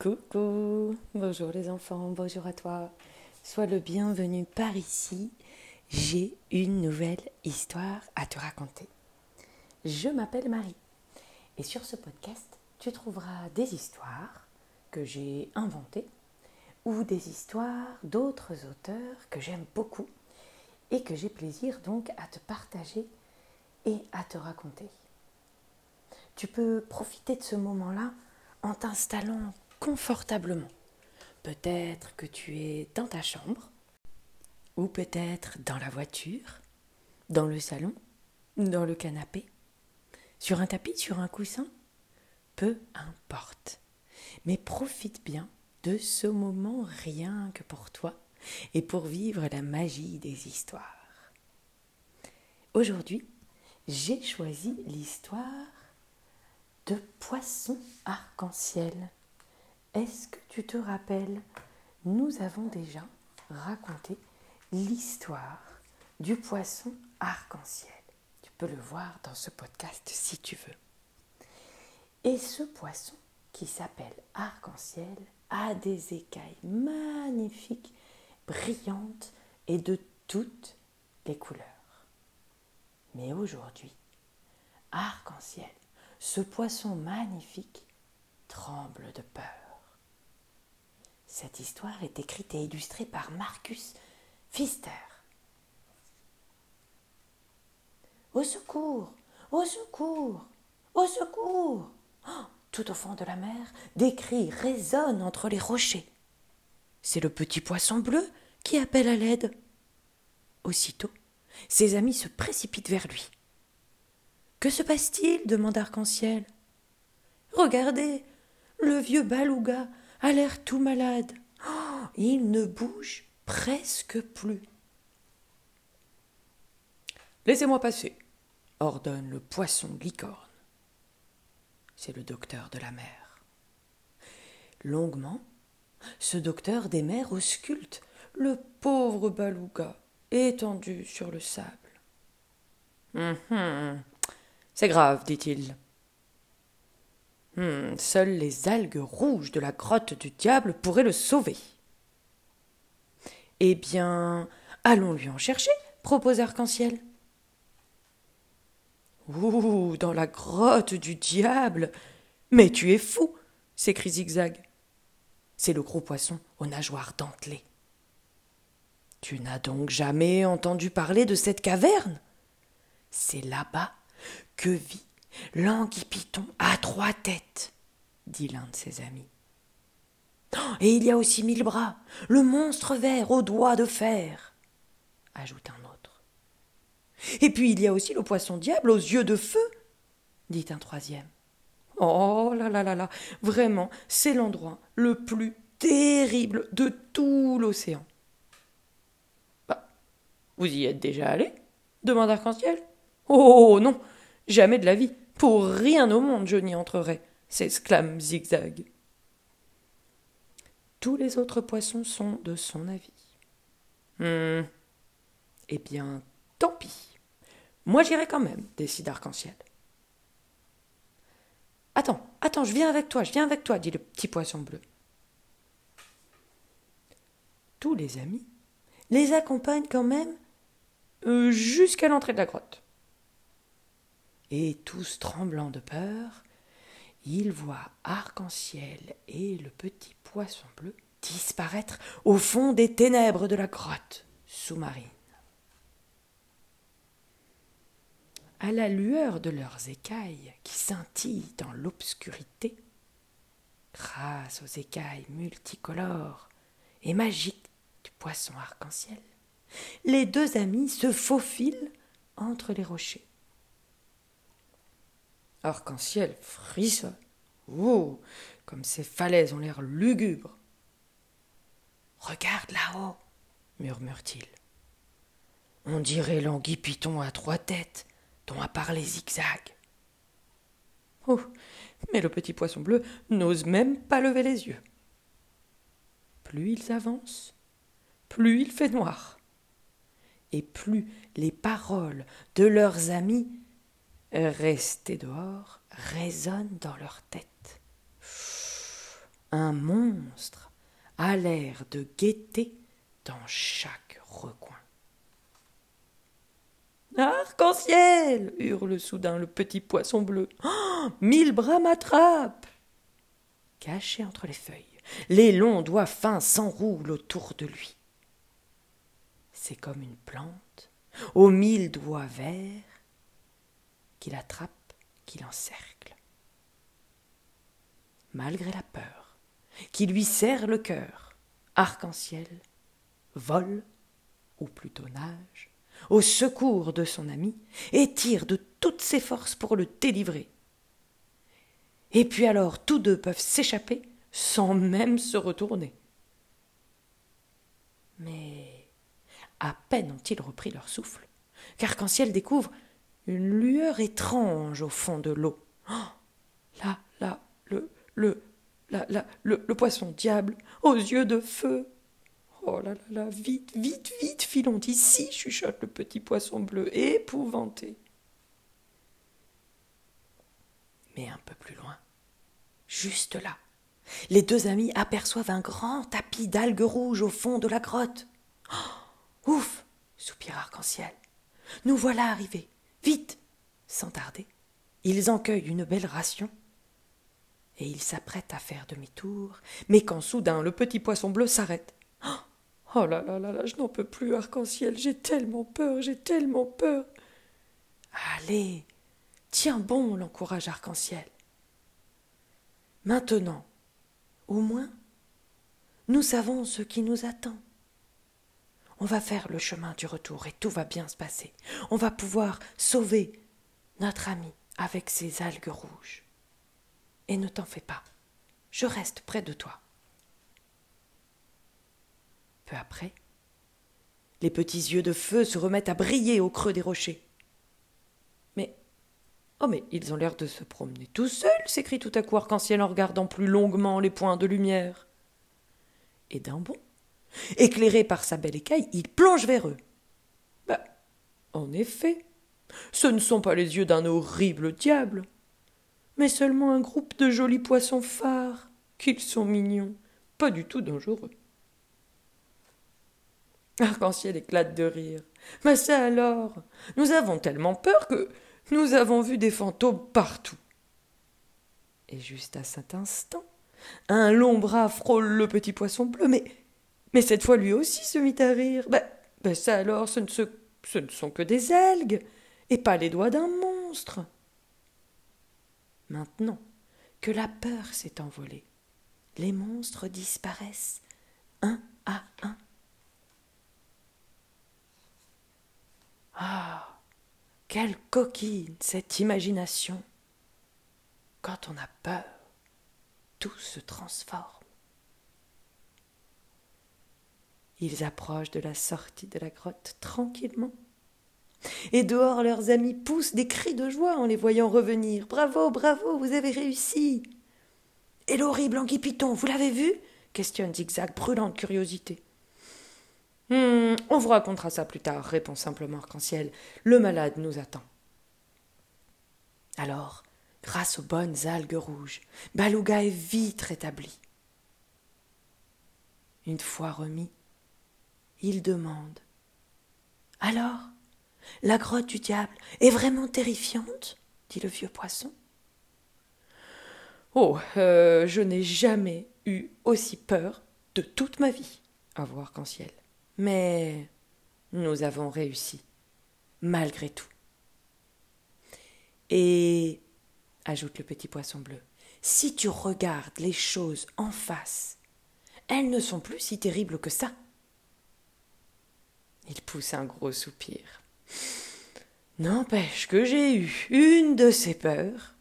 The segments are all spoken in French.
Coucou, bonjour les enfants, bonjour à toi. Sois le bienvenu par ici. J'ai une nouvelle histoire à te raconter. Je m'appelle Marie et sur ce podcast, tu trouveras des histoires que j'ai inventées ou des histoires d'autres auteurs que j'aime beaucoup et que j'ai plaisir donc à te partager et à te raconter. Tu peux profiter de ce moment-là en t'installant confortablement. Peut-être que tu es dans ta chambre, ou peut-être dans la voiture, dans le salon, dans le canapé, sur un tapis, sur un coussin, peu importe. Mais profite bien de ce moment rien que pour toi et pour vivre la magie des histoires. Aujourd'hui, j'ai choisi l'histoire de poissons arc-en-ciel. Est-ce que tu te rappelles Nous avons déjà raconté l'histoire du poisson arc-en-ciel. Tu peux le voir dans ce podcast si tu veux. Et ce poisson, qui s'appelle arc-en-ciel, a des écailles magnifiques, brillantes et de toutes les couleurs. Mais aujourd'hui, arc-en-ciel, ce poisson magnifique tremble de peur. Cette histoire est écrite et illustrée par Marcus Pfister. Au secours Au secours Au secours oh, Tout au fond de la mer, des cris résonnent entre les rochers. C'est le petit poisson bleu qui appelle à l'aide. Aussitôt, ses amis se précipitent vers lui. Que se passe-t-il? demande Arc-en-Ciel. Regardez, le vieux Balouga a l'air tout malade. Oh, il ne bouge presque plus. Laissez-moi passer, ordonne le poisson licorne. C'est le docteur de la mer. Longuement, ce docteur des mers ausculte le pauvre Balouga étendu sur le sable. Hum, hum, c'est grave, dit-il. Hmm, seules les algues rouges de la grotte du diable pourraient le sauver. Eh bien, allons lui en chercher, propose Arc-en-Ciel. Ouh, dans la grotte du diable Mais tu es fou s'écrie Zigzag. C'est le gros poisson aux nageoires dentelées. Tu n'as donc jamais entendu parler de cette caverne? C'est là-bas que vit l'anguille Python à trois têtes, dit l'un de ses amis. Et il y a aussi mille bras, le monstre vert aux doigts de fer, ajoute un autre. Et puis il y a aussi le poisson diable aux yeux de feu, dit un troisième. Oh là là là là, vraiment, c'est l'endroit le plus terrible de tout l'océan. Bah, vous y êtes déjà allé? demande Arc-en-Ciel. Oh non, jamais de la vie. Pour rien au monde je n'y entrerai, s'exclame Zigzag. Tous les autres poissons sont de son avis. Hum. Eh bien, tant pis. Moi j'irai quand même, décide Arc-en-Ciel. Attends, attends, je viens avec toi, je viens avec toi, dit le petit poisson bleu. Tous les amis les accompagnent quand même euh, jusqu'à l'entrée de la grotte et tous tremblants de peur, ils voient Arc-en-Ciel et le petit poisson bleu disparaître au fond des ténèbres de la grotte sous-marine. À la lueur de leurs écailles qui scintillent dans l'obscurité, grâce aux écailles multicolores et magiques du poisson arc-en-ciel, les deux amis se faufilent entre les rochers. Arc-en-ciel frissonne. Oh, comme ces falaises ont l'air lugubres. Regarde là-haut, murmure-t-il. On dirait l'anguille python à trois têtes dont a parlé Zigzag. Oh, mais le petit poisson bleu n'ose même pas lever les yeux. Plus ils avancent, plus il fait noir. Et plus les paroles de leurs amis restés dehors résonnent dans leur tête. un monstre a l'air de guetter dans chaque recoin. Arc-en-ciel hurle soudain le petit poisson bleu. Oh, mille bras m'attrapent Caché entre les feuilles, les longs doigts fins s'enroulent autour de lui. C'est comme une plante, aux mille doigts verts, qu'il attrape, qu'il encercle. Malgré la peur, qui lui serre le cœur, arc-en-ciel, vole, ou plutôt nage, au secours de son ami, et tire de toutes ses forces pour le délivrer. Et puis alors tous deux peuvent s'échapper sans même se retourner. Mais à peine ont-ils repris leur souffle, qu'Arc-en-Ciel découvre une lueur étrange au fond de l'eau. Oh là, là, le, le, là, là, le, poisson diable, aux yeux de feu. Oh là là là, vite, vite, vite, filons d'ici, chuchote le petit poisson bleu, épouvanté. Mais un peu plus loin, juste là, les deux amis aperçoivent un grand tapis d'algues rouges au fond de la grotte. Oh, ouf soupire Arc-en-Ciel. Nous voilà arrivés. Vite Sans tarder, ils en cueillent une belle ration et ils s'apprêtent à faire demi-tour, mais quand soudain le petit poisson bleu s'arrête. Oh là là là là, je n'en peux plus, arc-en-ciel, j'ai tellement peur, j'ai tellement peur. Allez, tiens bon, l'encourage arc-en-ciel. Maintenant, au moins, nous savons ce qui nous attend. On va faire le chemin du retour et tout va bien se passer. On va pouvoir sauver notre ami avec ses algues rouges. Et ne t'en fais pas, je reste près de toi. Peu après, les petits yeux de feu se remettent à briller au creux des rochers. Mais Oh, mais ils ont l'air de se promener tout seuls, s'écrie tout à coup Arc-en-Ciel en regardant plus longuement les points de lumière. Et d'un bond, éclairé par sa belle écaille, il plonge vers eux. Bah, en effet, ce ne sont pas les yeux d'un horrible diable, mais seulement un groupe de jolis poissons phares, qu'ils sont mignons, pas du tout dangereux. Arc-en-ciel éclate de rire. Mais ça alors Nous avons tellement peur que nous avons vu des fantômes partout. Et juste à cet instant, un long bras frôle le petit poisson bleu, mais, mais cette fois lui aussi se mit à rire. Ben, ben ça alors, ce ne, ce ne sont que des algues, et pas les doigts d'un monstre. Maintenant que la peur s'est envolée, les monstres disparaissent un à un. Ah. Quelle coquine cette imagination. Quand on a peur, tout se transforme. Ils approchent de la sortie de la grotte tranquillement. Et dehors, leurs amis poussent des cris de joie en les voyant revenir. Bravo, bravo, vous avez réussi. Et l'horrible Anguille Piton, vous l'avez vu? questionne Zigzag, brûlant de curiosité. Hum, on vous racontera ça plus tard, répond simplement Arc-en-Ciel. Le malade nous attend. Alors, grâce aux bonnes algues rouges, Balouga est vite rétabli. Une fois remis, il demande Alors, la grotte du diable est vraiment terrifiante? dit le vieux poisson. Oh, euh, je n'ai jamais eu aussi peur de toute ma vie, à voir qu'en-ciel. Mais nous avons réussi, malgré tout. Et, ajoute le petit poisson bleu, si tu regardes les choses en face, elles ne sont plus si terribles que ça. Il pousse un gros soupir. N'empêche que j'ai eu une de ces peurs.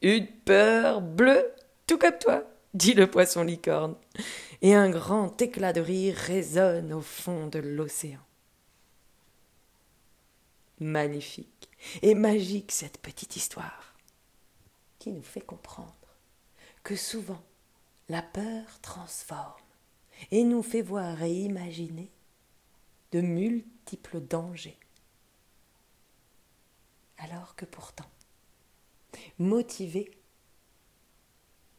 Une peur bleue, tout comme toi, dit le poisson licorne et un grand éclat de rire résonne au fond de l'océan. Magnifique et magique cette petite histoire qui nous fait comprendre que souvent la peur transforme et nous fait voir et imaginer de multiples dangers. Alors que pourtant, motivé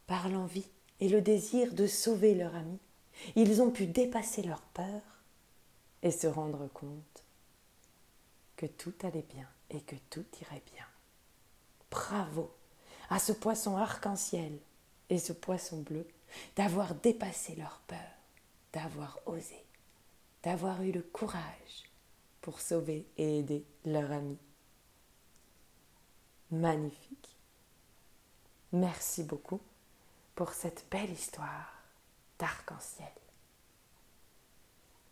par l'envie et le désir de sauver leur ami, ils ont pu dépasser leur peur et se rendre compte que tout allait bien et que tout irait bien. Bravo à ce poisson arc-en-ciel et ce poisson bleu d'avoir dépassé leur peur, d'avoir osé, d'avoir eu le courage pour sauver et aider leur ami. Magnifique. Merci beaucoup pour cette belle histoire d'arc-en-ciel.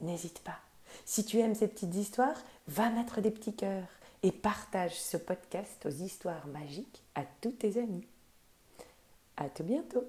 N'hésite pas. Si tu aimes ces petites histoires, va mettre des petits cœurs et partage ce podcast aux histoires magiques à tous tes amis. À tout bientôt.